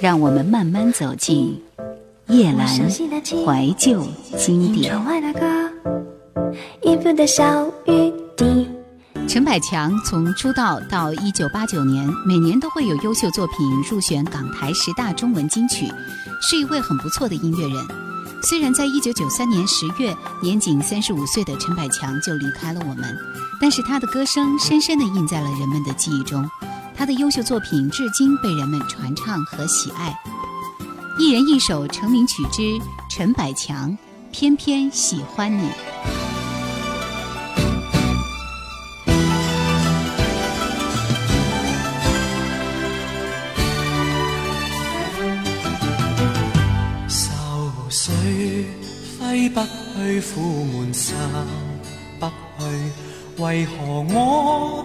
让我们慢慢走进叶阑怀旧经典。陈百强从出道到一九八九年，每年都会有优秀作品入选港台十大中文金曲，是一位很不错的音乐人。虽然在一九九三年十月，年仅三十五岁的陈百强就离开了我们，但是他的歌声深深地印在了人们的记忆中，他的优秀作品至今被人们传唱和喜爱。一人一首成名曲之陈百强，偏偏喜欢你。不去苦闷散不去，为何我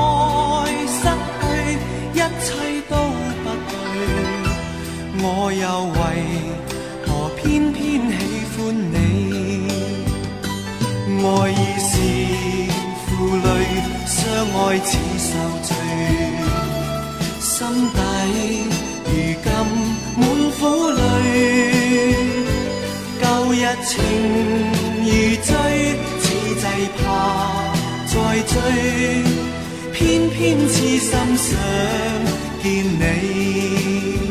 我又为何偏偏喜欢你？爱已是负累，相爱似受罪，心底如今满苦泪，旧日情。如醉，似祭怕再追，偏偏痴心想见你。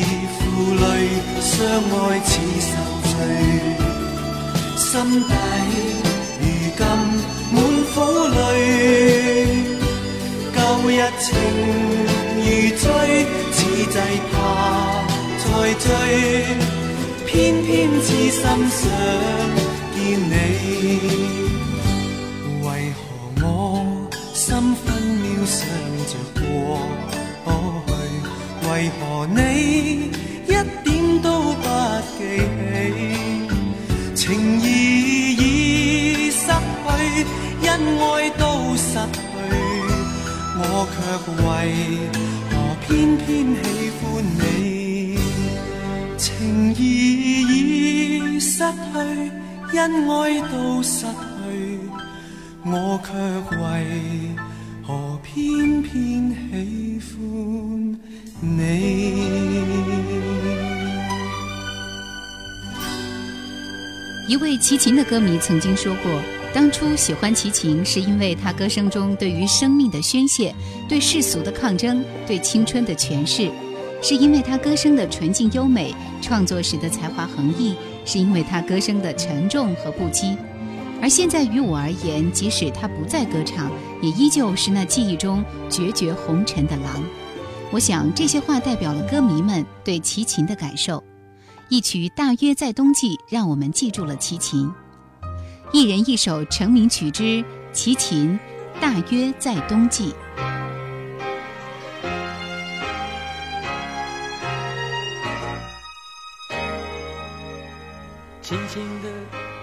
负累，相爱似受罪，心底如今满苦泪。旧日情如追，此际怕再追，偏偏痴心想见你。为何你一点都不记起情义已失去恩爱都失去我却为何偏偏喜欢你。情义已失去恩爱都失去我却为何偏偏喜欢你？一位齐秦的歌迷曾经说过，当初喜欢齐秦，是因为他歌声中对于生命的宣泄、对世俗的抗争、对青春的诠释，是因为他歌声的纯净优美，创作时的才华横溢。是因为他歌声的沉重和不羁，而现在于我而言，即使他不再歌唱，也依旧是那记忆中决绝红尘的狼。我想这些话代表了歌迷们对齐秦的感受。一曲《大约在冬季》，让我们记住了齐秦。一人一首成名曲之齐秦，《大约在冬季》。轻轻的，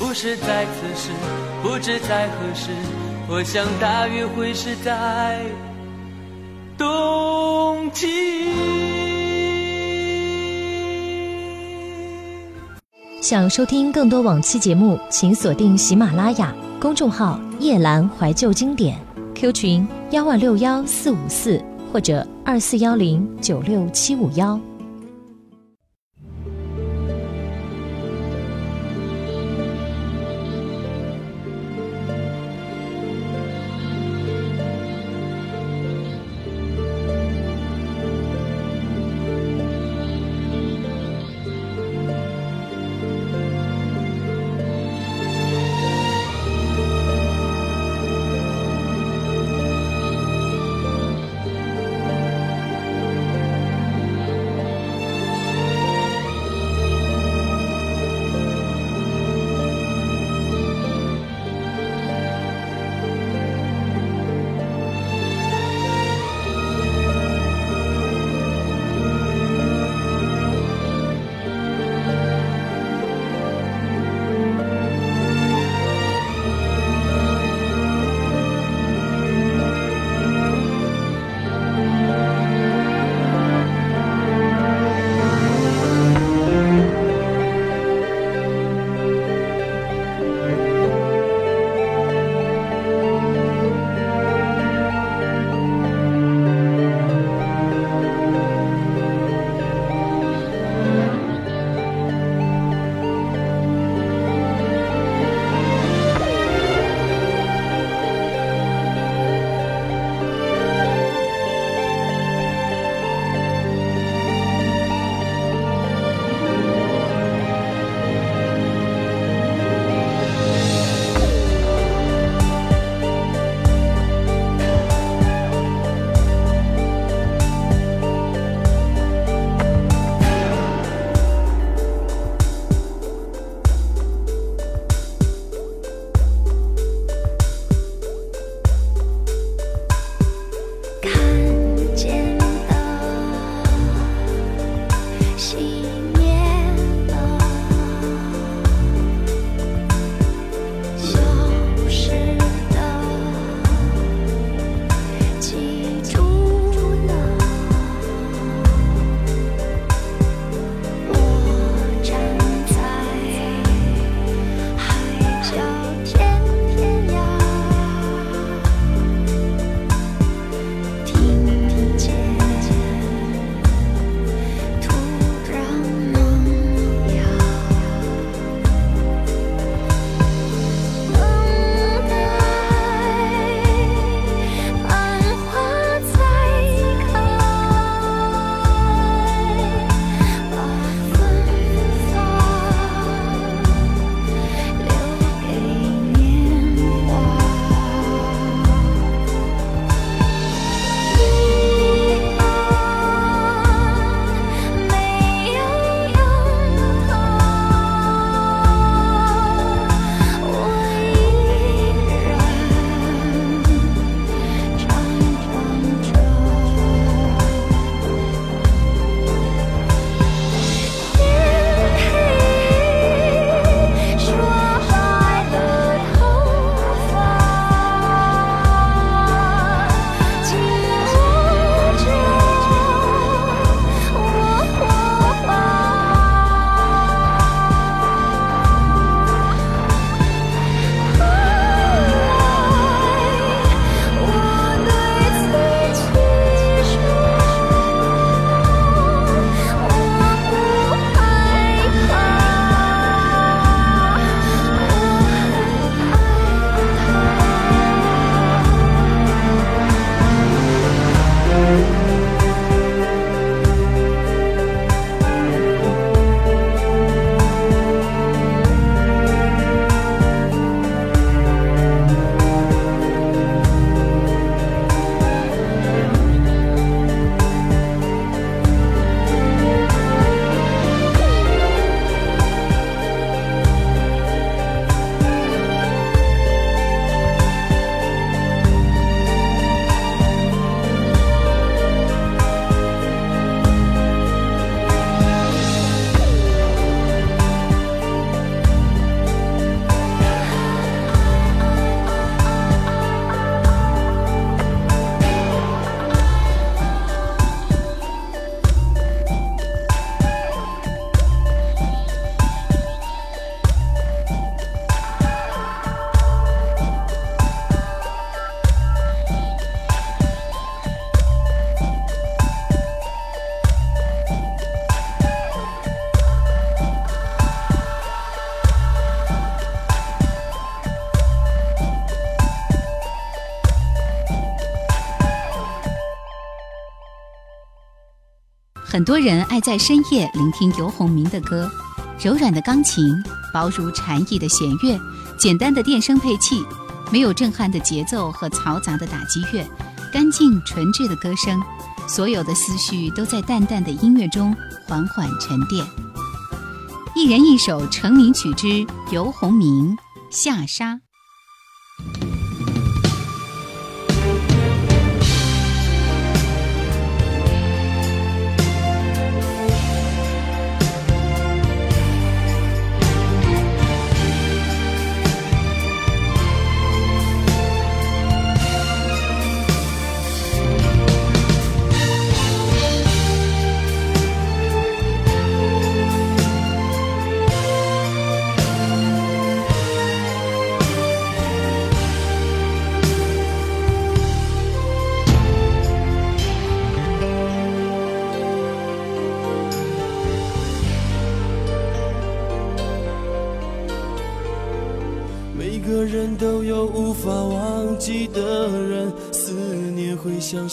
不是在此时，不知在何时，我想大约会是在冬季。想收听更多往期节目，请锁定喜马拉雅公众号“夜阑怀旧经典 ”，Q 群幺二六幺四五四或者二四幺零九六七五幺。很多人爱在深夜聆听游鸿明的歌，柔软的钢琴，薄如蝉翼的弦乐，简单的电声配器，没有震撼的节奏和嘈杂的打击乐，干净纯质的歌声，所有的思绪都在淡淡的音乐中缓缓沉淀。一人一首成名曲之游鸿明《下沙》。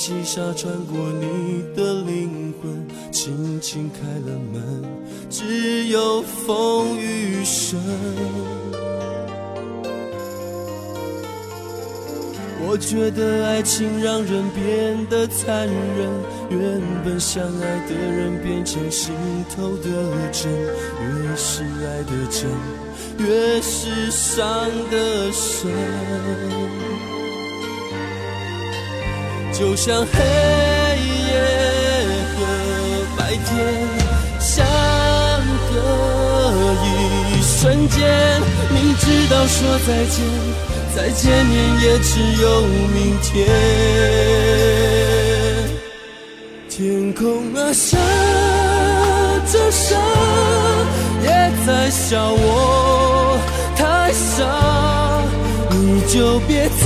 细沙穿过你的灵魂，轻轻开了门，只有风雨声。我觉得爱情让人变得残忍，原本相爱的人变成心头的针，越是爱的真，越是伤的深。就像黑夜和白天相隔一瞬间，明知道说再见，再见面也只有明天。天空啊，下着沙，也在笑我太傻，你就别再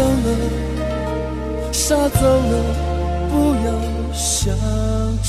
走了，沙走了，不要想起。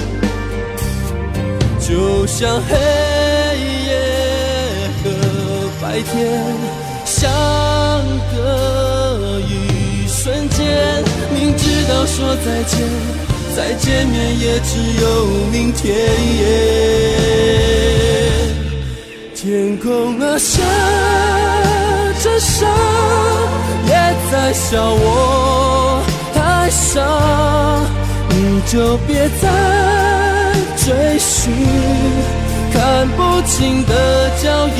就像黑夜和白天相隔一瞬间。明知道说再见，再见面也只有明天。天空啊，下着沙。也在笑我太傻，你就别再追寻看不清的脚印。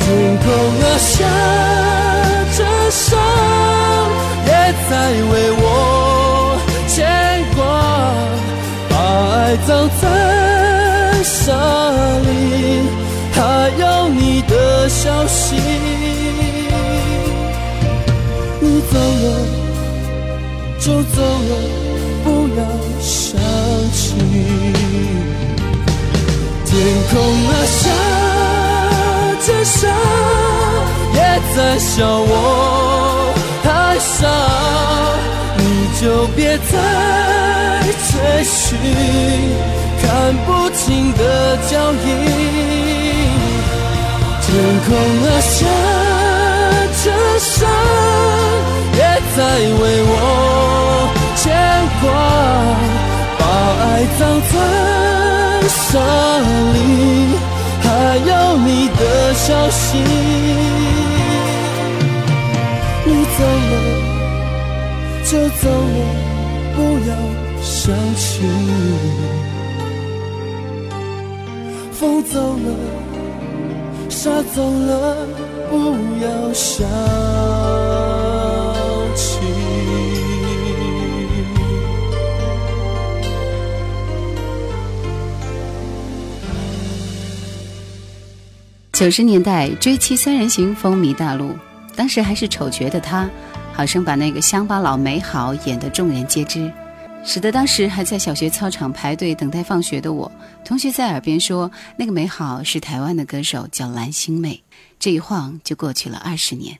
天空啊，下着沙，也在为我牵挂，把爱葬在沙里，还有你的消息。你走了就走了，不要想起。天空啊，下着沙，也在笑我太傻，你就别再追寻看不清的脚印。天空啊，下着沙，也在为我牵挂。把爱葬在沙里，还有你的消息。你走了就走了，不要想起。风走了，沙走了，不要想。九十年代追妻三人行风靡大陆，当时还是丑角的他，好生把那个乡巴佬美好演得众人皆知，使得当时还在小学操场排队等待放学的我，同学在耳边说那个美好是台湾的歌手叫蓝心湄。这一晃就过去了二十年，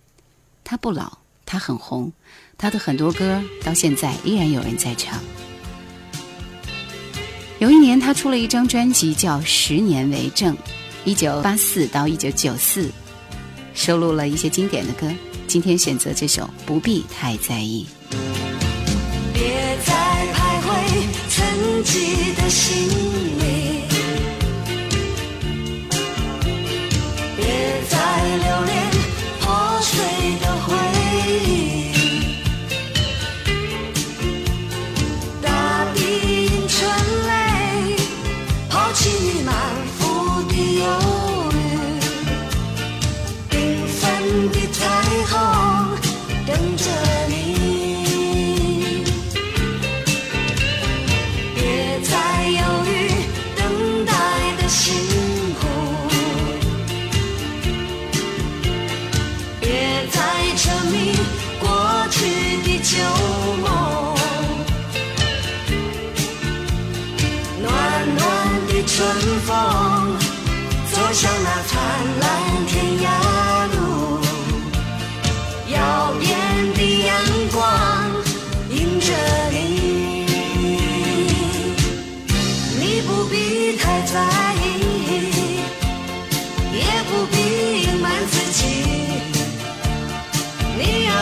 她不老，她很红，她的很多歌到现在依然有人在唱。有一年，她出了一张专辑叫《十年为证》。一九八四到一九九四，收录了一些经典的歌。今天选择这首《不必太在意》。别再徘徊沉寂的心里，别再留恋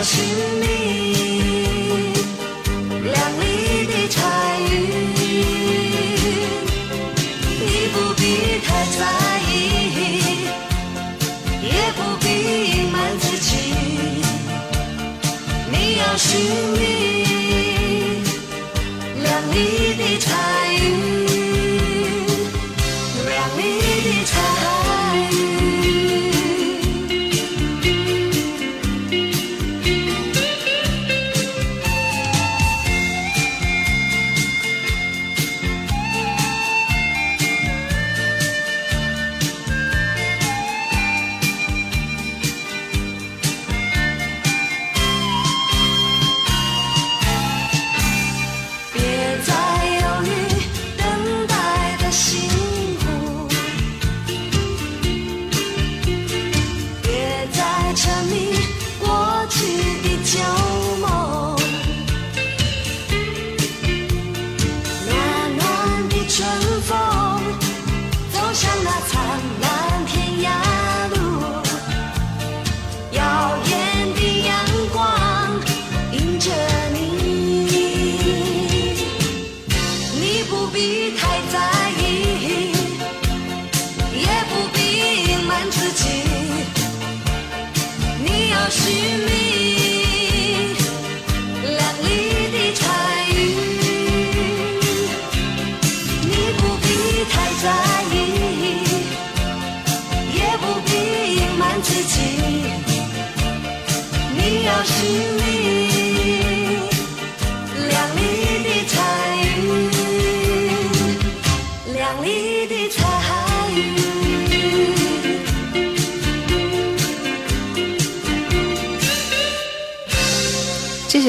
要寻觅亮丽的彩云，你不必太在意，也不必隐瞒自己。你要寻觅亮丽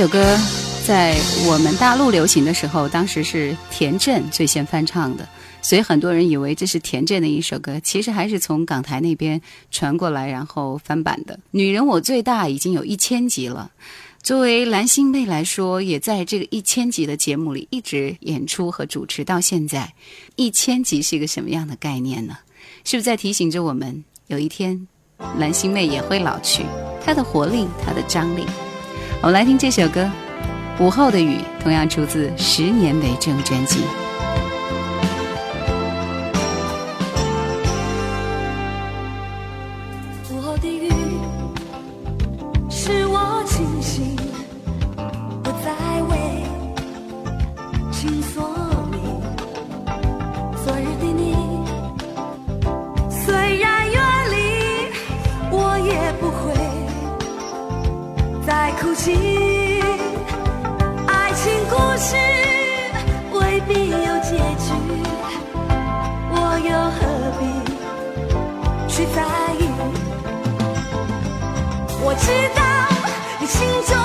首歌在我们大陆流行的时候，当时是田震最先翻唱的。所以很多人以为这是田震的一首歌，其实还是从港台那边传过来，然后翻版的。《女人我最大》已经有一千集了，作为蓝心湄来说，也在这个一千集的节目里一直演出和主持到现在。一千集是一个什么样的概念呢？是不是在提醒着我们，有一天蓝心湄也会老去？她的活力，她的张力。我们来听这首歌《午后的雨》，同样出自《十年为证》专辑。心中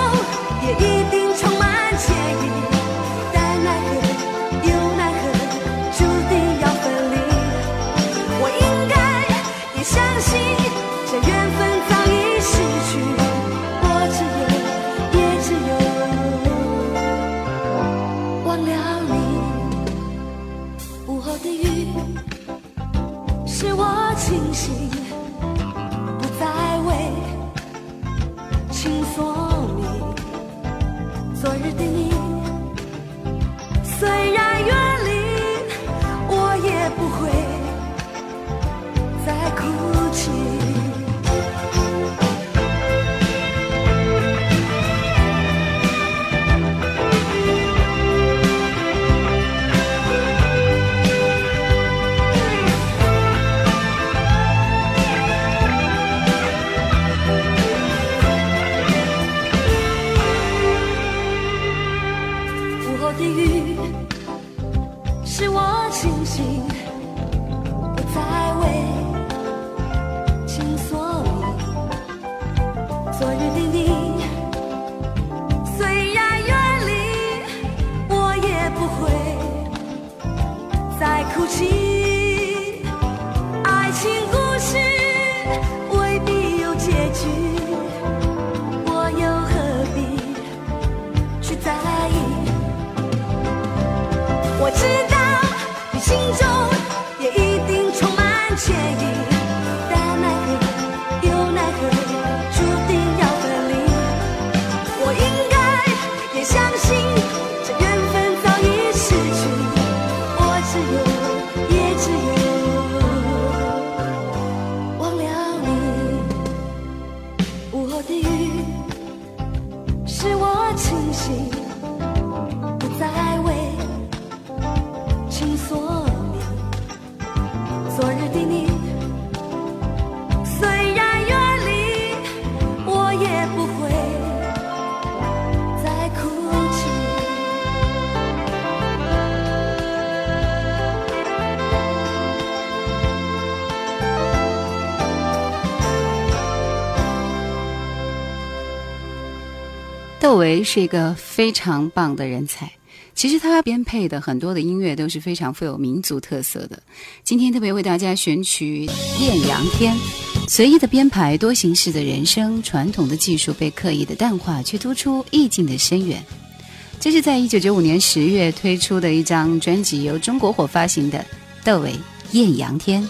窦唯是一个非常棒的人才。其实他编配的很多的音乐都是非常富有民族特色的。今天特别为大家选取《艳阳天》，随意的编排，多形式的人声，传统的技术被刻意的淡化，却突出意境的深远。这是在一九九五年十月推出的一张专辑，由中国火发行的《窦唯艳阳天》。